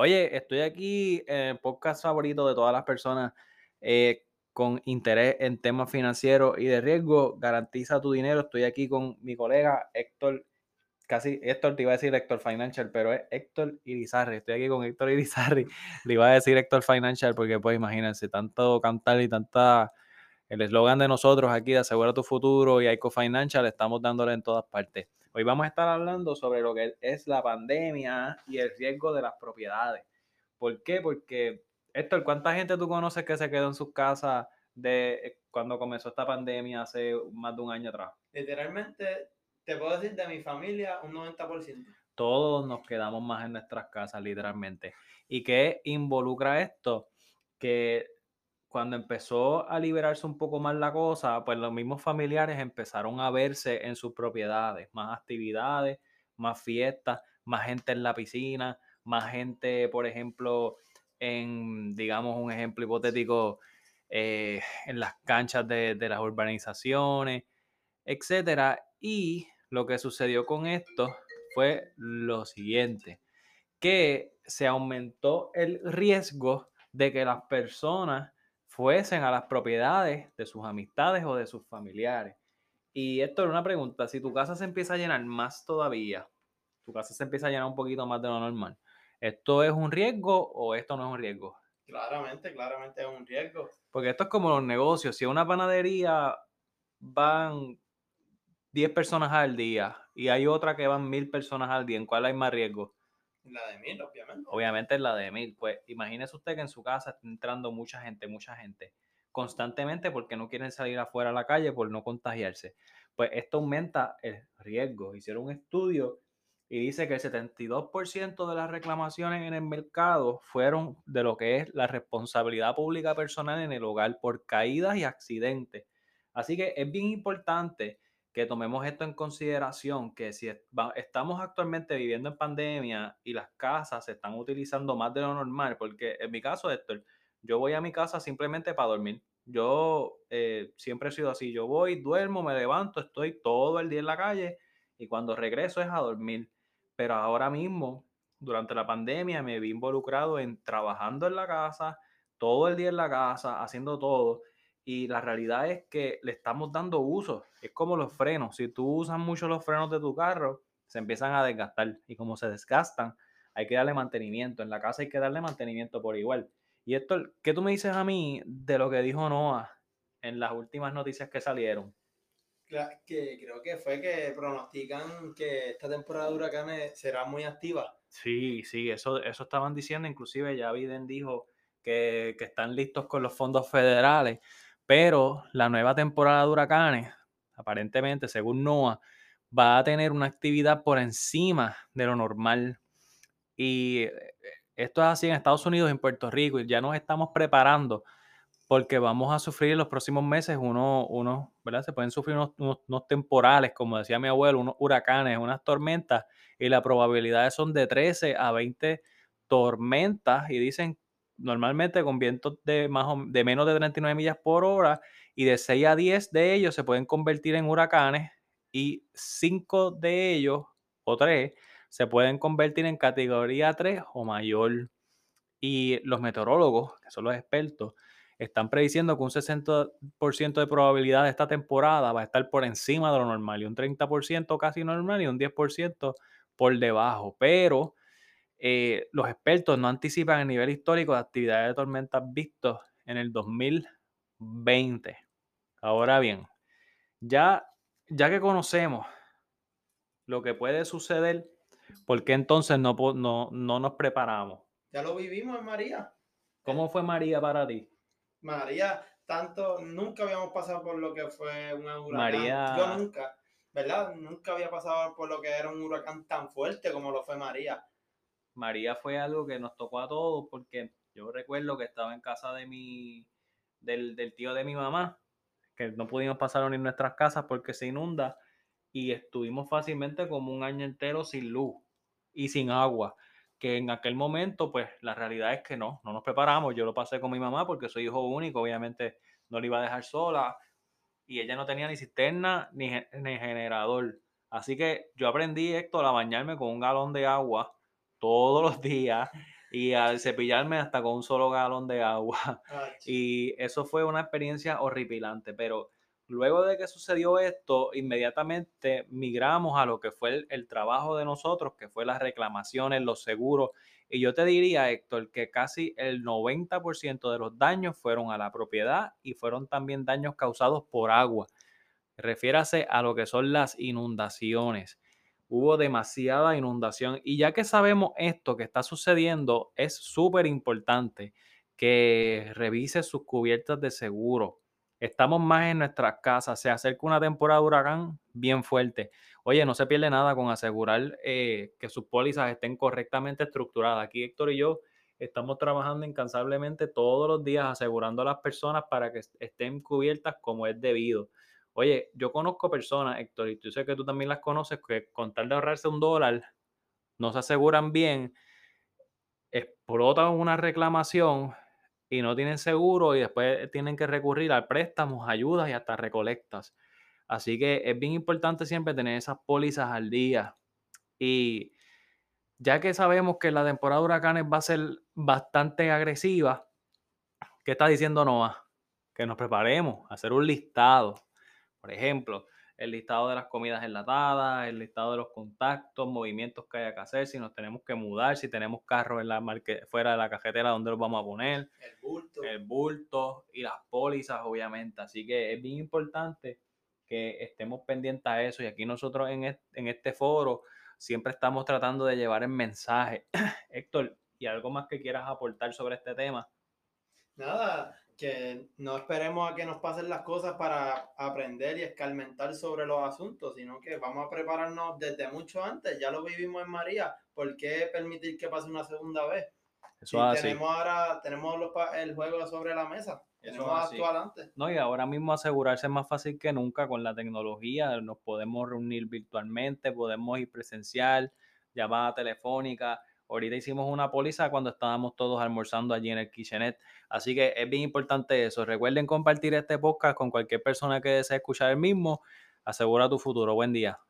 Oye, estoy aquí en el podcast favorito de todas las personas eh, con interés en temas financieros y de riesgo. Garantiza tu dinero. Estoy aquí con mi colega Héctor, casi Héctor, te iba a decir Héctor Financial, pero es Héctor Irizarry. Estoy aquí con Héctor Irizarry. Le iba a decir Héctor Financial porque, pues, imagínense, tanto cantar y tanta. El eslogan de nosotros aquí de Asegura tu futuro y Eco Financial, estamos dándole en todas partes. Hoy vamos a estar hablando sobre lo que es la pandemia y el riesgo de las propiedades. ¿Por qué? Porque, Héctor, ¿cuánta gente tú conoces que se quedó en sus casas de eh, cuando comenzó esta pandemia hace más de un año atrás? Literalmente, te puedo decir de mi familia un 90%. Todos nos quedamos más en nuestras casas, literalmente. ¿Y qué involucra esto? Que cuando empezó a liberarse un poco más la cosa, pues los mismos familiares empezaron a verse en sus propiedades, más actividades, más fiestas, más gente en la piscina, más gente, por ejemplo, en, digamos, un ejemplo hipotético, eh, en las canchas de, de las urbanizaciones, etcétera. Y lo que sucedió con esto fue lo siguiente, que se aumentó el riesgo de que las personas fuesen a las propiedades de sus amistades o de sus familiares. Y esto es una pregunta, si tu casa se empieza a llenar más todavía, tu casa se empieza a llenar un poquito más de lo normal, ¿esto es un riesgo o esto no es un riesgo? Claramente, claramente es un riesgo. Porque esto es como los negocios, si a una panadería van 10 personas al día y hay otra que van mil personas al día, ¿en cuál hay más riesgo? La de mil, obviamente. Obviamente es la de mil. Pues imagínese usted que en su casa está entrando mucha gente, mucha gente, constantemente porque no quieren salir afuera a la calle por no contagiarse. Pues esto aumenta el riesgo. Hicieron un estudio y dice que el 72% de las reclamaciones en el mercado fueron de lo que es la responsabilidad pública personal en el hogar por caídas y accidentes. Así que es bien importante que tomemos esto en consideración, que si estamos actualmente viviendo en pandemia y las casas se están utilizando más de lo normal, porque en mi caso, Héctor, yo voy a mi casa simplemente para dormir. Yo eh, siempre he sido así, yo voy, duermo, me levanto, estoy todo el día en la calle y cuando regreso es a dormir. Pero ahora mismo, durante la pandemia, me vi involucrado en trabajando en la casa, todo el día en la casa, haciendo todo y la realidad es que le estamos dando uso. Es como los frenos. Si tú usas mucho los frenos de tu carro, se empiezan a desgastar. Y como se desgastan, hay que darle mantenimiento. En la casa hay que darle mantenimiento por igual. Y esto, ¿qué tú me dices a mí de lo que dijo Noah en las últimas noticias que salieron? Que creo que fue que pronostican que esta temporada de huracanes será muy activa. Sí, sí, eso, eso estaban diciendo. Inclusive ya Biden dijo que, que están listos con los fondos federales pero la nueva temporada de huracanes, aparentemente, según NOAA, va a tener una actividad por encima de lo normal. Y eh, esto es así en Estados Unidos en Puerto Rico, y ya nos estamos preparando porque vamos a sufrir en los próximos meses unos, uno, ¿verdad? Se pueden sufrir unos, temporales, como decía mi abuelo, unos huracanes, unas tormentas, y las probabilidades son de 13 a 20 tormentas, y dicen normalmente con vientos de, más de menos de 39 millas por hora y de 6 a 10 de ellos se pueden convertir en huracanes y 5 de ellos o 3 se pueden convertir en categoría 3 o mayor. Y los meteorólogos, que son los expertos, están prediciendo que un 60% de probabilidad de esta temporada va a estar por encima de lo normal y un 30% casi normal y un 10% por debajo. Pero eh, los expertos no anticipan el nivel histórico de actividades de tormentas vistos en el 2020. Ahora bien, ya, ya que conocemos lo que puede suceder, ¿por qué entonces no, no, no nos preparamos? Ya lo vivimos en María. ¿Cómo fue María para ti? María, tanto, nunca habíamos pasado por lo que fue un huracán. María... Yo nunca, ¿verdad? Nunca había pasado por lo que era un huracán tan fuerte como lo fue María. María fue algo que nos tocó a todos porque yo recuerdo que estaba en casa de mi, del, tío de mi mamá, que no pudimos pasar ni en nuestras casas porque se inunda y estuvimos fácilmente como un año entero sin luz y sin agua, que en aquel momento pues la realidad es que no, no nos preparamos, yo lo pasé con mi mamá porque soy hijo único, obviamente no le iba a dejar sola y ella no tenía ni cisterna ni, ni generador, así que yo aprendí esto a bañarme con un galón de agua todos los días, y al cepillarme hasta con un solo galón de agua. y eso fue una experiencia horripilante, pero luego de que sucedió esto, inmediatamente migramos a lo que fue el, trabajo de nosotros, que fue las reclamaciones, los seguros. Y yo te diría, Héctor, que casi el 90% de los daños fueron a la propiedad y fueron también daños causados por agua. Refiérase a lo que son las inundaciones hubo demasiada inundación. Y ya que sabemos esto que está sucediendo, es súper importante que revise sus cubiertas de seguro. Estamos más en nuestras casas, se acerca una temporada de huracán bien fuerte. Oye, no se pierde nada con asegurar eh, que sus pólizas estén correctamente estructuradas. Aquí Héctor y yo estamos trabajando incansablemente todos los días asegurando a las personas para que estén cubiertas como es debido. Oye, yo conozco personas, Héctor, y tú sé que tú también las conoces, que con tal de ahorrarse un dólar, no se aseguran bien, explotan una reclamación y no tienen seguro y después tienen que recurrir a préstamos, ayudas y hasta recolectas. Así que es bien importante siempre tener esas pólizas al día. Y ya que sabemos que la temporada de huracanes va a ser bastante agresiva, ¿qué está diciendo Noah? Que nos preparemos a hacer un listado por ejemplo, el listado de las comidas enlatadas, el listado de los contactos, movimientos que haya que hacer, si nos tenemos que mudar, si tenemos carros en la fuera de la cajetera, donde los vamos a poner, el bulto. el bulto y las pólizas, obviamente. Así que es bien importante que estemos pendientes a eso. Y aquí nosotros en en este foro siempre estamos tratando de llevar el mensaje. Héctor, ¿y algo más que quieras aportar sobre este tema? Nada, que no esperemos a que nos pasen las cosas para aprender y escarmentar sobre los asuntos, sino que vamos a prepararnos desde mucho antes. Ya lo vivimos en María, ¿por qué permitir que pase una segunda vez? Eso tenemos ahora tenemos el juego sobre la mesa. Tenemos actuar antes. No, y ahora mismo asegurarse es más fácil que nunca con la tecnología. Nos podemos reunir virtualmente, podemos ir presencial, llamada telefónica Ahorita hicimos una póliza cuando estábamos todos almorzando allí en el kitchenet. Así que es bien importante eso. Recuerden compartir este podcast con cualquier persona que desee escuchar el mismo. Asegura tu futuro. Buen día.